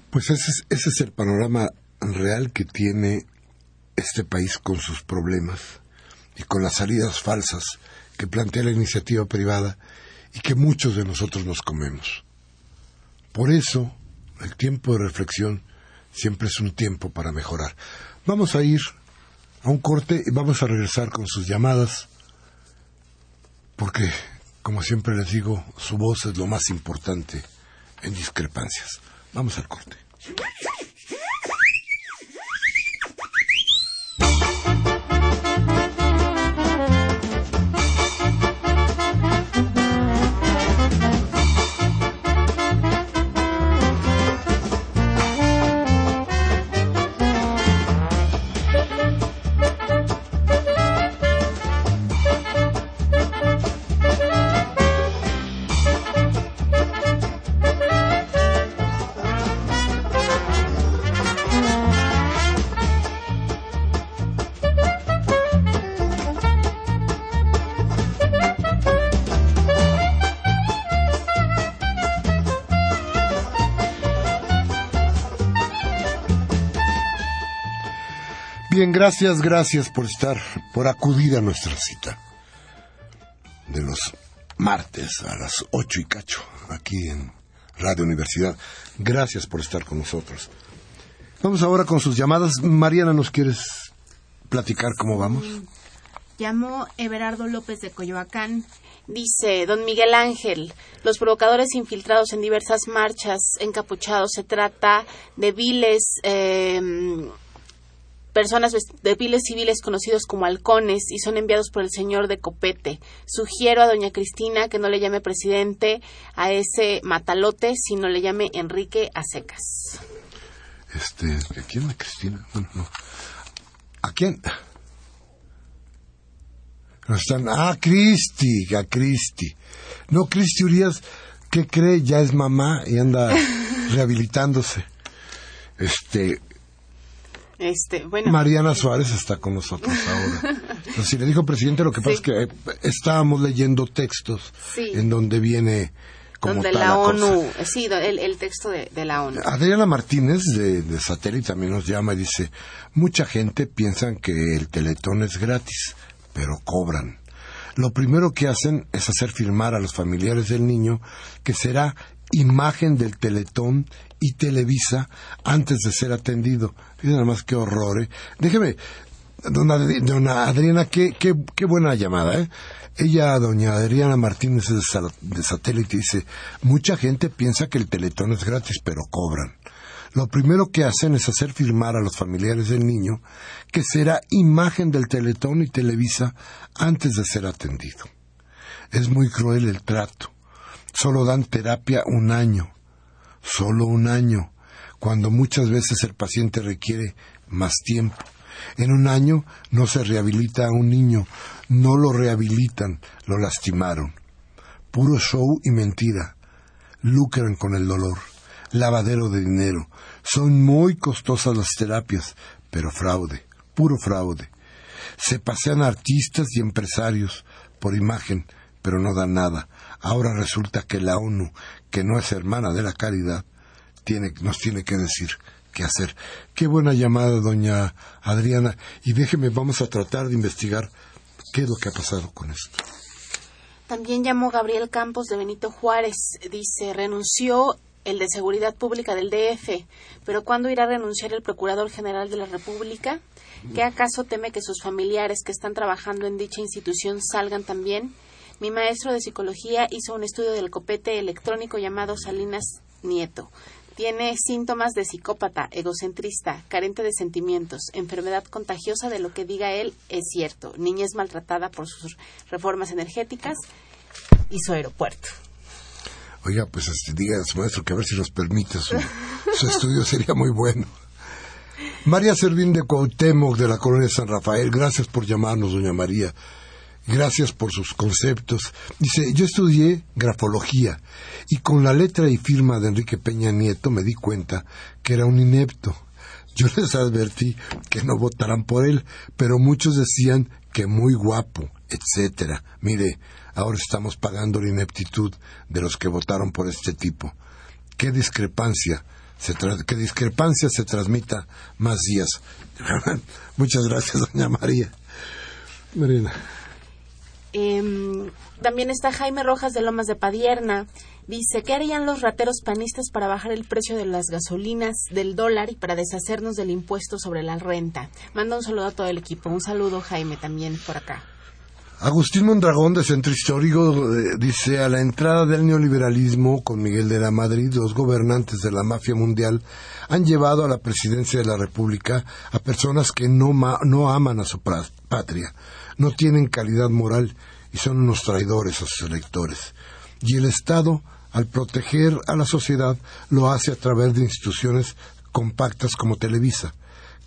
Pues ese es, ese es el panorama real que tiene este país con sus problemas y con las salidas falsas que plantea la iniciativa privada y que muchos de nosotros nos comemos. Por eso, el tiempo de reflexión siempre es un tiempo para mejorar. Vamos a ir a un corte y vamos a regresar con sus llamadas, porque, como siempre les digo, su voz es lo más importante en discrepancias. Vamos al corte. Gracias, gracias por estar, por acudir a nuestra cita de los martes a las ocho y cacho, aquí en Radio Universidad. Gracias por estar con nosotros. Vamos ahora con sus llamadas. Mariana, ¿nos quieres platicar cómo vamos? Llamó Everardo López de Coyoacán. Dice, don Miguel Ángel, los provocadores infiltrados en diversas marchas encapuchados se trata de viles eh, personas de piles civiles conocidos como halcones y son enviados por el señor de Copete. Sugiero a doña Cristina que no le llame presidente a ese matalote, sino le llame Enrique a secas. Este, ¿a quién? ¿A Cristina? Bueno, no. ¿A quién? No están, ah, Cristi, a Cristi. No, Cristi Urias, ¿qué cree? Ya es mamá y anda rehabilitándose. Este, Este, bueno. Mariana Suárez está con nosotros ahora. Entonces, si le dijo presidente, lo que pasa es que eh, estábamos leyendo textos Sí. en donde viene como donde tal la. ONU, sí, el, el texto de, de la ONU. Adriana Martínez de, de Satélite también nos llama y dice, mucha gente piensa que el teletón es gratis, pero cobran. Lo primero que hacen es hacer firmar a los familiares del niño que será imagen del teletón y Televisa antes de ser atendido. Fíjense nada más qué horror, ¿eh? Déjeme, dona, Adri- dona Adriana, qué, qué, qué buena llamada, ¿eh? Ella, doña Adriana Martínez de, Sa- de Satélite, dice, mucha gente piensa que el teletón es gratis, pero cobran. Lo primero que hacen es hacer firmar a los familiares del niño que será imagen del teletón y Televisa antes de ser atendido. Es muy cruel el trato. Solo dan terapia un año, solo un año, cuando muchas veces el paciente requiere más tiempo. En un año no se rehabilita a un niño, no lo rehabilitan, lo lastimaron. Puro show y mentira. Lucran con el dolor. Lavadero de dinero. Son muy costosas las terapias, pero fraude, puro fraude. Se pasean artistas y empresarios por imagen, pero no dan nada. Ahora resulta que la ONU, que no es hermana de la caridad, tiene, nos tiene que decir qué hacer. Qué buena llamada, doña Adriana. Y déjeme, vamos a tratar de investigar qué es lo que ha pasado con esto. También llamó Gabriel Campos de Benito Juárez. Dice, renunció el de Seguridad Pública del DF, pero ¿cuándo irá a renunciar el Procurador General de la República? ¿Qué acaso teme que sus familiares que están trabajando en dicha institución salgan también? Mi maestro de psicología hizo un estudio del copete electrónico llamado Salinas Nieto. Tiene síntomas de psicópata, egocentrista, carente de sentimientos, enfermedad contagiosa de lo que diga él es cierto, niñez maltratada por sus reformas energéticas y su aeropuerto. Oiga, pues diga a su maestro que a ver si nos permite su, su estudio, sería muy bueno. María Servín de Cuauhtémoc, de la colonia San Rafael, gracias por llamarnos, doña María. Gracias por sus conceptos. Dice, yo estudié grafología y con la letra y firma de Enrique Peña Nieto me di cuenta que era un inepto. Yo les advertí que no votaran por él, pero muchos decían que muy guapo, etcétera. Mire, ahora estamos pagando la ineptitud de los que votaron por este tipo. Qué discrepancia, se qué discrepancia se transmita más días. Muchas gracias, doña María. Marina. Em, también está Jaime Rojas de Lomas de Padierna. Dice, ¿qué harían los rateros panistas para bajar el precio de las gasolinas, del dólar y para deshacernos del impuesto sobre la renta? Manda un saludo a todo el equipo. Un saludo, Jaime, también por acá. Agustín Mondragón, de Centro Histórico, eh, dice, a la entrada del neoliberalismo con Miguel de la Madrid, los gobernantes de la mafia mundial han llevado a la presidencia de la República a personas que no, no aman a su patria, no tienen calidad moral y son unos traidores a sus electores. Y el Estado al proteger a la sociedad, lo hace a través de instituciones compactas como Televisa,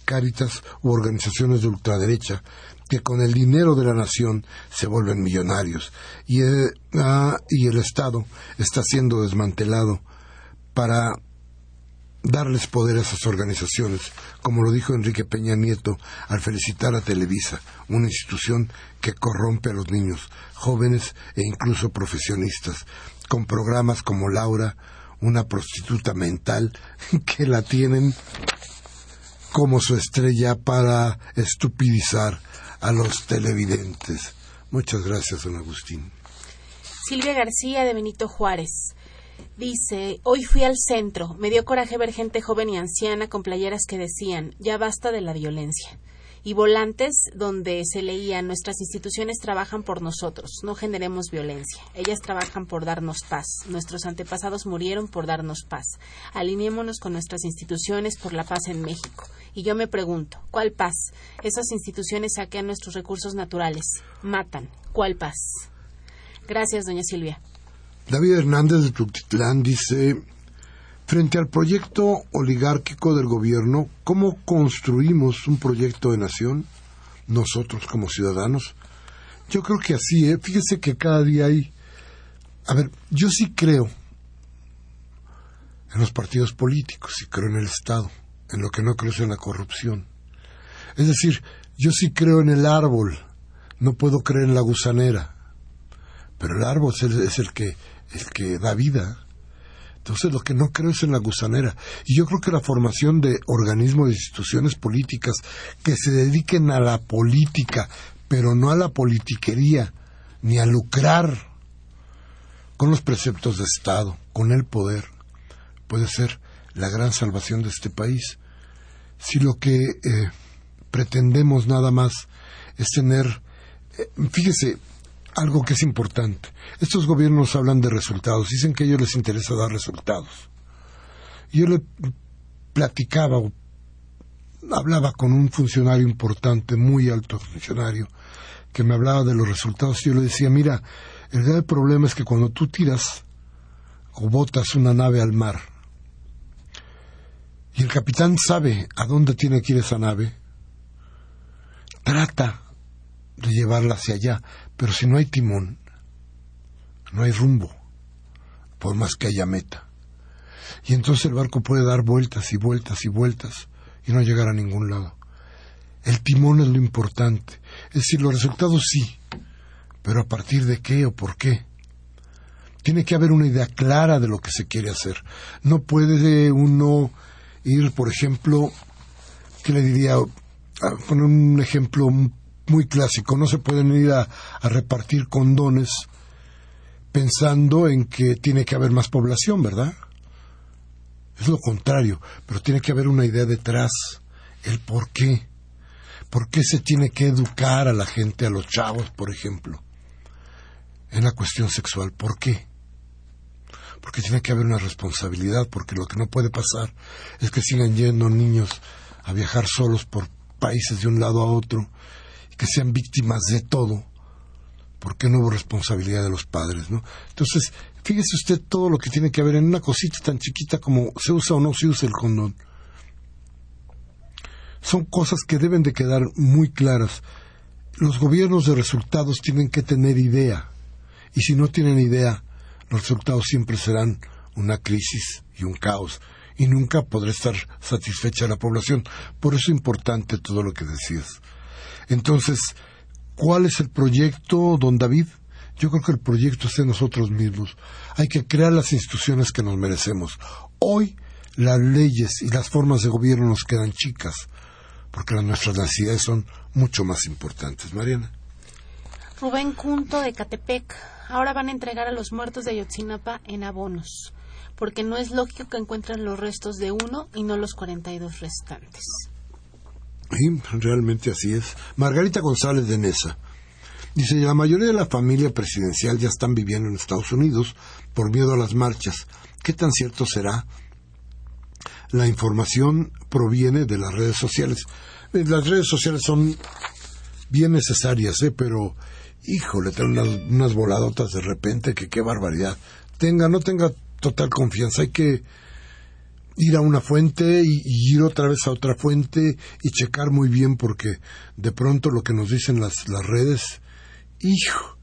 Cáritas u organizaciones de ultraderecha, que con el dinero de la nación se vuelven millonarios. Y, eh, ah, y el Estado está siendo desmantelado para darles poder a esas organizaciones, como lo dijo Enrique Peña Nieto al felicitar a Televisa, una institución que corrompe a los niños, jóvenes e incluso profesionistas, con programas como Laura, una prostituta mental, que la tienen como su estrella para estupidizar a los televidentes. Muchas gracias, don Agustín. Silvia García de Benito Juárez. Dice, hoy fui al centro, me dio coraje ver gente joven y anciana con playeras que decían, ya basta de la violencia y volantes donde se leía nuestras instituciones trabajan por nosotros, no generemos violencia. Ellas trabajan por darnos paz. Nuestros antepasados murieron por darnos paz. Alineémonos con nuestras instituciones por la paz en México. Y yo me pregunto, ¿cuál paz? Esas instituciones saquean nuestros recursos naturales, matan. ¿Cuál paz? Gracias, doña Silvia. David Hernández de Tutitlán dice, Frente al proyecto oligárquico del gobierno, ¿cómo construimos un proyecto de nación? Nosotros como ciudadanos. Yo creo que así, ¿eh? Fíjese que cada día hay... A ver, yo sí creo en los partidos políticos, sí creo en el Estado, en lo que no creo es en la corrupción. Es decir, yo sí creo en el árbol, no puedo creer en la gusanera, pero el árbol es el que, el que da vida. Entonces lo que no creo es en la gusanera. Y yo creo que la formación de organismos, de instituciones políticas que se dediquen a la política, pero no a la politiquería, ni a lucrar con los preceptos de Estado, con el poder, puede ser la gran salvación de este país. Si lo que eh, pretendemos nada más es tener, eh, fíjese, algo que es importante. Estos gobiernos hablan de resultados, dicen que a ellos les interesa dar resultados. Yo le platicaba, hablaba con un funcionario importante, muy alto funcionario, que me hablaba de los resultados. Yo le decía, mira, el grave problema es que cuando tú tiras o botas una nave al mar y el capitán sabe a dónde tiene que ir esa nave, trata de llevarla hacia allá, pero si no hay timón, no hay rumbo, por más que haya meta. Y entonces el barco puede dar vueltas y vueltas y vueltas y no llegar a ningún lado. El timón es lo importante. Es decir, los resultados sí, pero a partir de qué o por qué. Tiene que haber una idea clara de lo que se quiere hacer. No puede uno ir, por ejemplo, ¿qué le diría? Poner un ejemplo muy clásico. No se pueden ir a, repartir condones pensando en que tiene que haber más población, ¿verdad? Es lo contrario, pero tiene que haber una idea detrás, el por qué. ¿Por qué se tiene que educar a la gente, a los chavos, por ejemplo, en la cuestión sexual? ¿Por qué? Porque tiene que haber una responsabilidad, porque lo que no puede pasar es que sigan yendo niños a viajar solos por países de un lado a otro que sean víctimas de todo, porque no hubo responsabilidad de los padres, ¿no? Entonces, fíjese usted todo lo que tiene que haber en una cosita tan chiquita como se usa o no se usa el condón. Son cosas que deben de quedar muy claras. Los gobiernos de resultados tienen que tener idea, y si no tienen idea, los resultados siempre serán una crisis y un caos, y nunca podrá estar satisfecha la población. Por eso es importante todo lo que decías. Entonces, ¿cuál es el proyecto, don David? Yo creo que el proyecto es de nosotros mismos. Hay que crear las instituciones que nos merecemos. Hoy las leyes y las formas de gobierno nos quedan chicas, porque nuestras necesidades son mucho más importantes. Mariana. Rubén Cunto de Catepec. Ahora van a entregar a los muertos de Ayotzinapa en abonos, porque no es lógico que encuentren los restos de uno y no los 42 restantes. Sí, realmente así es. Margarita González de Nesa. Dice, la mayoría de la familia presidencial ya están viviendo en Estados Unidos por miedo a las marchas. ¿Qué tan cierto será? La información proviene de las redes sociales. Eh, Las redes sociales son bien necesarias, ¿eh? pero, híjole, traen unas, unas voladotas de repente que qué barbaridad. Tenga, no tenga total confianza, hay que ir a una fuente y, ir otra vez a otra fuente y checar muy bien porque de pronto lo que nos dicen las, las redes, hijo,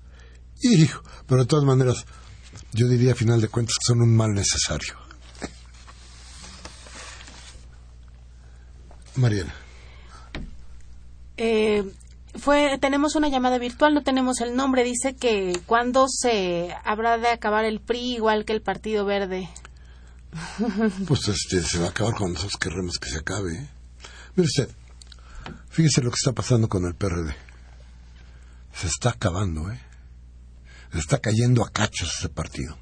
hijo, pero de todas maneras, yo diría a final de cuentas que son un mal necesario. Mariana. Eh, fue, tenemos una llamada virtual, no tenemos el nombre. Dice que cuando se habrá de acabar el PRI igual que el Partido Verde. Pues este, se va a acabar cuando nosotros querremos que se acabe. ¿eh? Mire usted, fíjese lo que está pasando con el PRD. Se está acabando, ¿eh? Se está cayendo a cachos ese partido.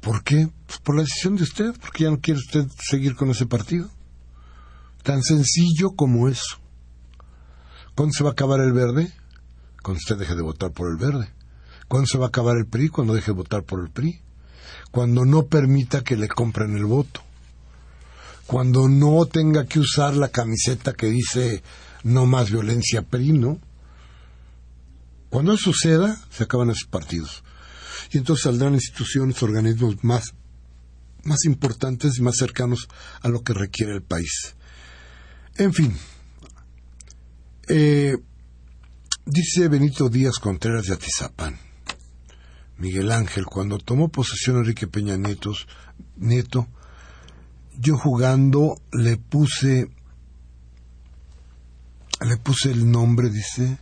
¿Por qué? Pues por la decisión de usted, porque ya no quiere usted seguir con ese partido. Tan sencillo como eso. ¿Cuándo se va a acabar el verde? Cuando usted deje de votar por el verde. ¿Cuándo se va a acabar el PRI? Cuando deje de votar por el PRI. Cuando no permita que le compren el voto. Cuando no tenga que usar la camiseta que dice no más violencia PRI, ¿no? Cuando eso suceda, se acaban esos partidos. Y entonces saldrán instituciones, organismos más, más importantes y más cercanos a lo que requiere el país. En fin, eh, dice Benito Díaz Contreras de Atizapán. Miguel Ángel, cuando tomó posesión Enrique Peña Nietos, Nieto, yo jugando le puse, le puse el nombre, dice,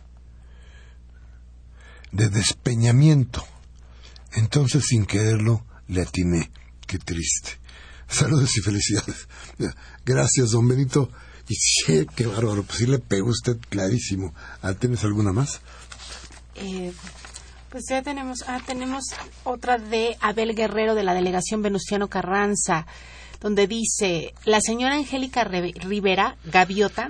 de despeñamiento. Entonces, sin quererlo, le atiné. Qué triste. Saludos y felicidades. Gracias, don Benito. Y qué bárbaro. Pues sí le pegó usted clarísimo. Ah, ¿Tienes alguna más? Eh, pues ya tenemos, ah, tenemos otra de Abel Guerrero de la delegación Venustiano Carranza, donde dice, la señora Angélica Rivera, Gaviota,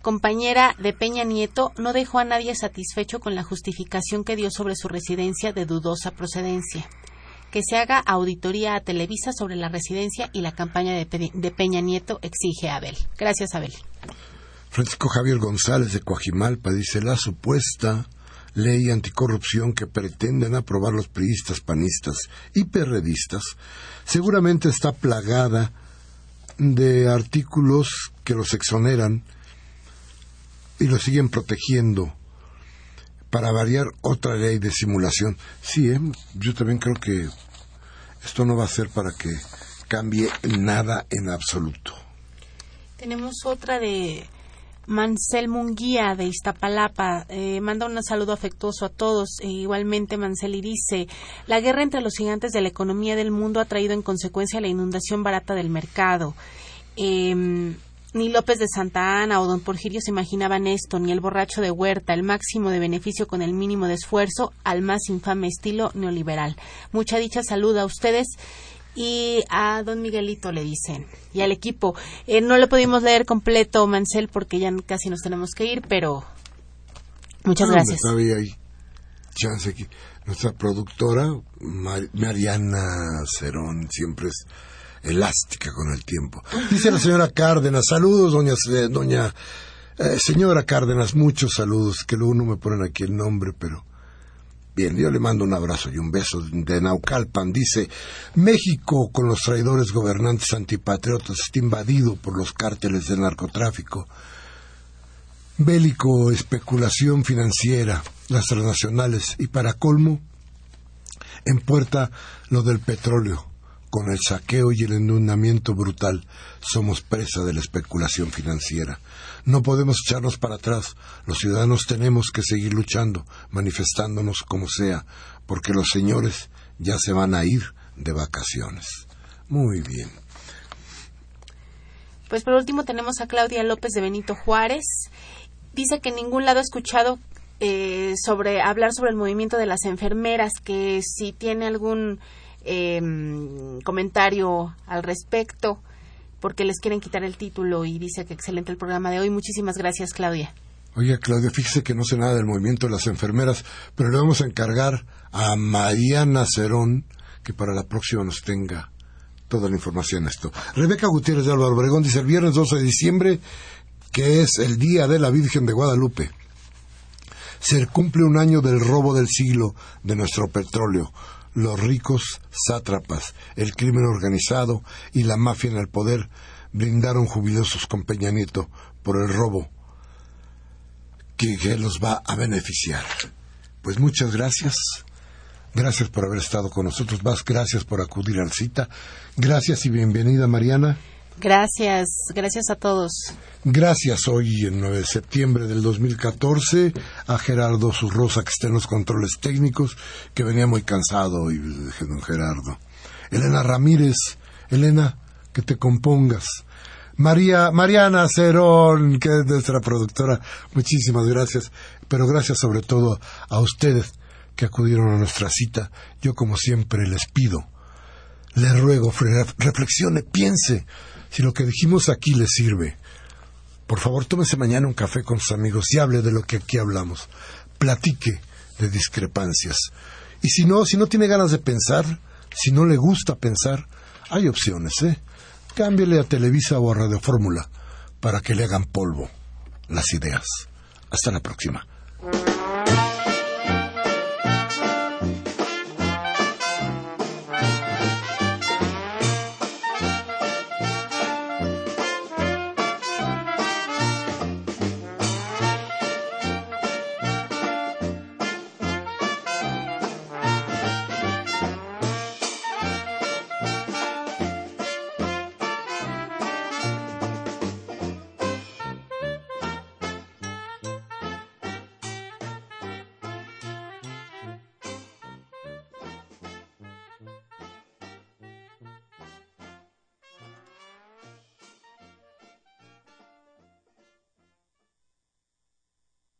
compañera de Peña Nieto, no dejó a nadie satisfecho con la justificación que dio sobre su residencia de dudosa procedencia. Que se haga auditoría a Televisa sobre la residencia y la campaña de, de Peña Nieto, exige Abel. Gracias, Abel. Francisco Javier González de Coajimalpa dice la supuesta ley anticorrupción que pretenden aprobar los priistas, panistas y perredistas seguramente está plagada de artículos que los exoneran y los siguen protegiendo para variar otra ley de simulación. Sí, ¿eh? yo también creo que esto no va a ser para que cambie nada en absoluto. Tenemos otra de Mansel Munguía de Iztapalapa. Eh, manda un saludo afectuoso a todos. E igualmente Mansel y dice, la guerra entre los gigantes de la economía del mundo ha traído en consecuencia la inundación barata del mercado. Eh, ni López de Santa Ana o don Porfirio se imaginaban esto, ni el borracho de Huerta, el máximo de beneficio con el mínimo de esfuerzo al más infame estilo neoliberal. Mucha dicha salud a ustedes y a don Miguelito le dicen y al equipo. Eh, no lo pudimos leer completo, Mansell, porque ya casi nos tenemos que ir, pero muchas No, gracias. Todavía hay chance aquí. Nuestra productora, Mar- Mariana Cerón, siempre es elástica con el tiempo. Dice la señora Cárdenas, saludos, doña, doña eh, señora Cárdenas, muchos saludos, que luego no me ponen aquí el nombre, pero... Bien, yo le mando un abrazo y un beso de Naucalpan. Dice, México con los traidores gobernantes antipatriotas está invadido por los cárteles del narcotráfico bélico, especulación financiera, las transnacionales y para colmo, en puerta lo del petróleo. Con el saqueo y el inundamiento brutal somos presa de la especulación financiera. No podemos echarnos para atrás. Los ciudadanos tenemos que seguir luchando, manifestándonos como sea, porque los señores ya se van a ir de vacaciones. Muy bien. Pues por último tenemos a Claudia López de Benito Juárez. Dice que en ningún lado ha escuchado eh, sobre hablar sobre el movimiento de las enfermeras, que si tiene algún eh, comentario al respecto, porque les quieren quitar el título y dice que excelente el programa de hoy. Muchísimas gracias, Claudia. Oye, Claudia, fíjese que no sé nada del movimiento de las enfermeras, pero le vamos a encargar a Mariana Cerón que para la próxima nos tenga toda la información esto. Rebeca Gutiérrez de Álvaro Obregón dice el viernes 12 de diciembre, que es el Día de la Virgen de Guadalupe. Se cumple un año del robo del siglo de nuestro petróleo. Los ricos sátrapas, el crimen organizado y la mafia en el poder brindaron jubilosos con Peña Nieto por el robo que, que los va a beneficiar. Pues muchas gracias. Gracias por haber estado con nosotros. Más gracias por acudir al cita. Gracias y bienvenida, Mariana. Gracias, gracias a todos. Gracias hoy, en 9 de septiembre del 2014, a Gerardo Zurrosa, que está en los controles técnicos, que venía muy cansado, y don Gerardo. Elena Ramírez, Elena, que te compongas. María, Mariana Cerón, que es nuestra productora, muchísimas gracias, pero gracias sobre todo a ustedes que acudieron a nuestra cita. Yo, como siempre, les pido, les ruego, reflexione, piense si lo que dijimos aquí le sirve. Por favor, tómese mañana un café con sus amigos y hable de lo que aquí hablamos. Platique de discrepancias. Y si no, si no tiene ganas de pensar, si no le gusta pensar, hay opciones, ¿eh? Cámbiele a Televisa o a Radio Fórmula para que le hagan polvo las ideas. Hasta la próxima.